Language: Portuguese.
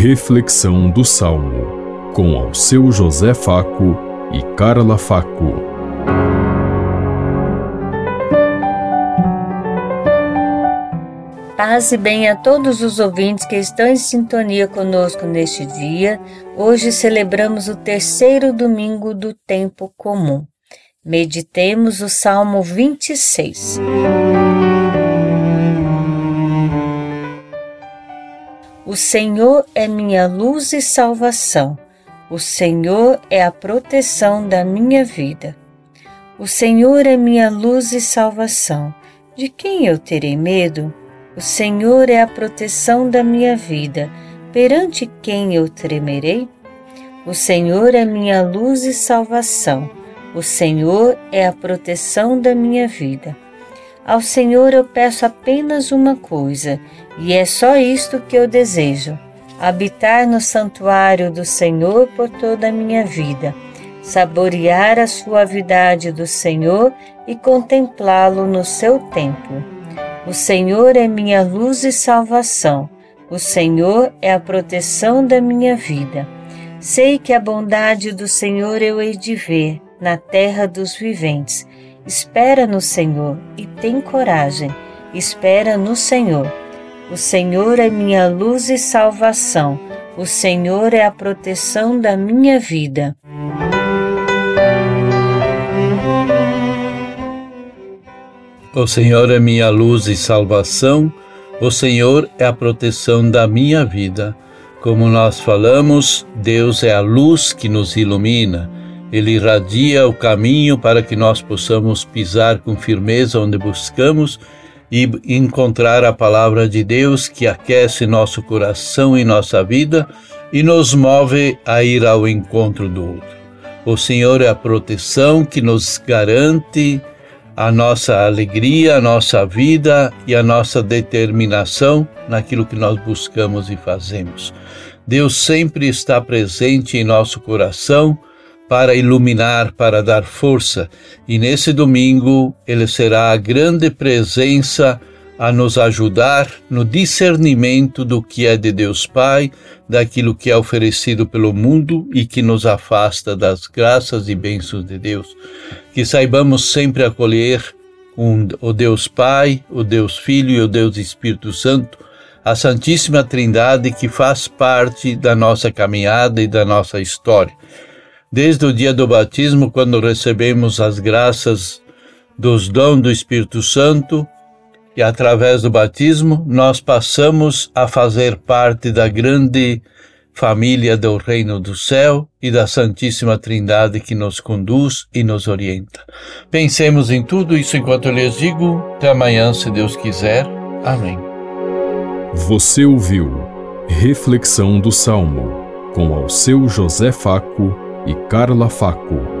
Reflexão do Salmo, com ao seu José Faco e Carla Faco. Paz e bem a todos os ouvintes que estão em sintonia conosco neste dia. Hoje celebramos o terceiro domingo do tempo comum. Meditemos o Salmo 26. O Senhor é minha luz e salvação. O Senhor é a proteção da minha vida. O Senhor é minha luz e salvação. De quem eu terei medo? O Senhor é a proteção da minha vida. Perante quem eu tremerei? O Senhor é minha luz e salvação. O Senhor é a proteção da minha vida. Ao Senhor eu peço apenas uma coisa, e é só isto que eu desejo: habitar no santuário do Senhor por toda a minha vida, saborear a suavidade do Senhor e contemplá-lo no seu templo. O Senhor é minha luz e salvação. O Senhor é a proteção da minha vida. Sei que a bondade do Senhor eu hei de ver na terra dos viventes Espera no Senhor e tem coragem. Espera no Senhor. O Senhor é minha luz e salvação. O Senhor é a proteção da minha vida. O Senhor é minha luz e salvação. O Senhor é a proteção da minha vida. Como nós falamos, Deus é a luz que nos ilumina. Ele irradia o caminho para que nós possamos pisar com firmeza onde buscamos e encontrar a palavra de Deus que aquece nosso coração e nossa vida e nos move a ir ao encontro do outro. O Senhor é a proteção que nos garante a nossa alegria, a nossa vida e a nossa determinação naquilo que nós buscamos e fazemos. Deus sempre está presente em nosso coração para iluminar, para dar força. E nesse domingo ele será a grande presença a nos ajudar no discernimento do que é de Deus Pai, daquilo que é oferecido pelo mundo e que nos afasta das graças e bênçãos de Deus. Que saibamos sempre acolher um, o Deus Pai, o Deus Filho e o Deus Espírito Santo, a Santíssima Trindade que faz parte da nossa caminhada e da nossa história desde o dia do batismo, quando recebemos as graças dos dons do Espírito Santo, e através do batismo nós passamos a fazer parte da grande família do Reino do Céu e da Santíssima Trindade que nos conduz e nos orienta. Pensemos em tudo isso enquanto eu lhes digo. Até amanhã, se Deus quiser. Amém. Você ouviu Reflexão do Salmo com ao seu José Faco e Carla Faco.